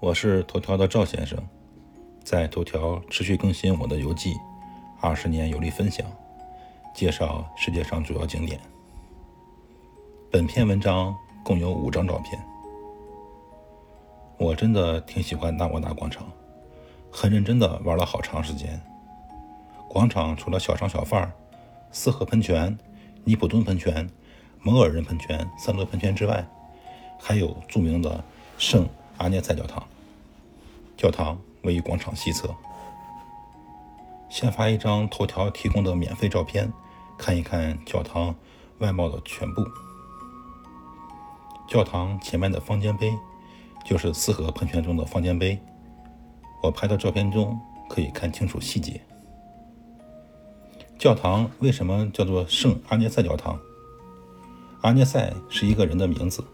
我是头条的赵先生，在头条持续更新我的游记，二十年游历分享，介绍世界上主要景点。本篇文章共有五张照片。我真的挺喜欢纳瓦纳广场，很认真的玩了好长时间。广场除了小商小贩、四合喷泉、尼普顿喷泉、摩尔人喷泉三座喷泉之外，还有著名的圣阿涅塞教堂。教堂位于广场西侧。先发一张头条提供的免费照片，看一看教堂外貌的全部。教堂前面的方尖碑。就是四合喷泉中的方尖碑，我拍的照片中可以看清楚细节。教堂为什么叫做圣阿涅塞教堂？阿涅塞是一个人的名字，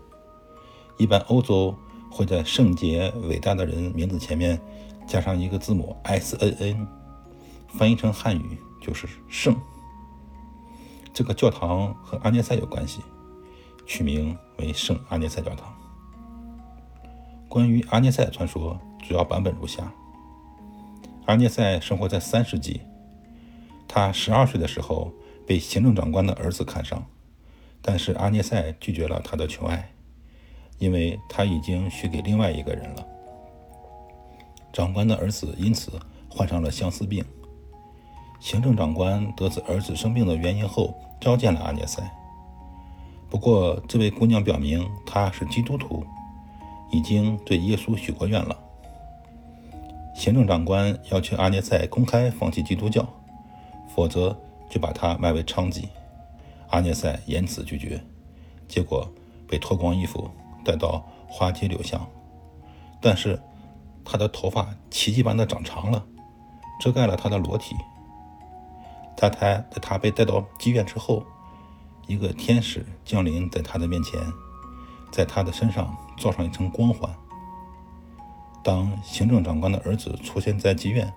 一般欧洲会在圣洁伟大的人名字前面加上一个字母 S N N，翻译成汉语就是圣。这个教堂和阿涅塞有关系，取名为圣阿涅塞教堂。关于阿涅塞传说，主要版本如下：阿涅塞生活在三世纪，他十二岁的时候被行政长官的儿子看上，但是阿涅塞拒绝了他的求爱，因为他已经许给另外一个人了。长官的儿子因此患上了相思病。行政长官得知儿子生病的原因后，召见了阿涅塞。不过，这位姑娘表明她是基督徒。已经对耶稣许过愿了。行政长官要求阿涅塞公开放弃基督教，否则就把他卖为娼妓。阿涅塞严词拒绝，结果被脱光衣服带到花街柳巷。但是他的头发奇迹般的长长了，遮盖了他的裸体。在他在他被带到妓院之后，一个天使降临在他的面前。在他的身上罩上一层光环。当行政长官的儿子出现在妓院，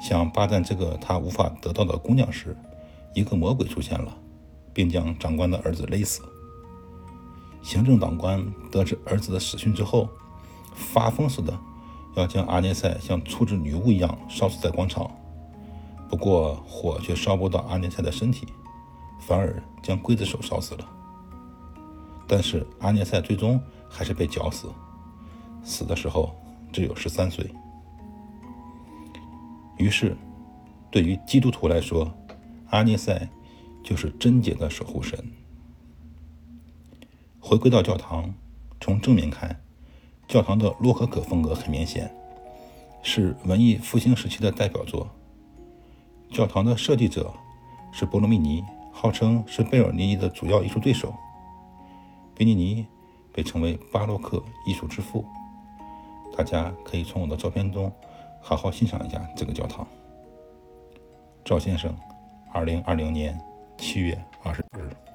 想霸占这个他无法得到的姑娘时，一个魔鬼出现了，并将长官的儿子勒死。行政长官得知儿子的死讯之后，发疯似的要将阿涅塞像处置女巫一样烧死在广场。不过火却烧不到阿涅塞的身体，反而将刽子手烧死了。但是阿涅塞最终还是被绞死，死的时候只有十三岁。于是，对于基督徒来说，阿涅塞就是贞洁的守护神。回归到教堂，从正面看，教堂的洛可可风格很明显，是文艺复兴时期的代表作。教堂的设计者是波罗米尼，号称是贝尔尼尼的主要艺术对手。贝尼尼被称为巴洛克艺术之父，大家可以从我的照片中好好欣赏一下这个教堂。赵先生，二零二零年七月二十日。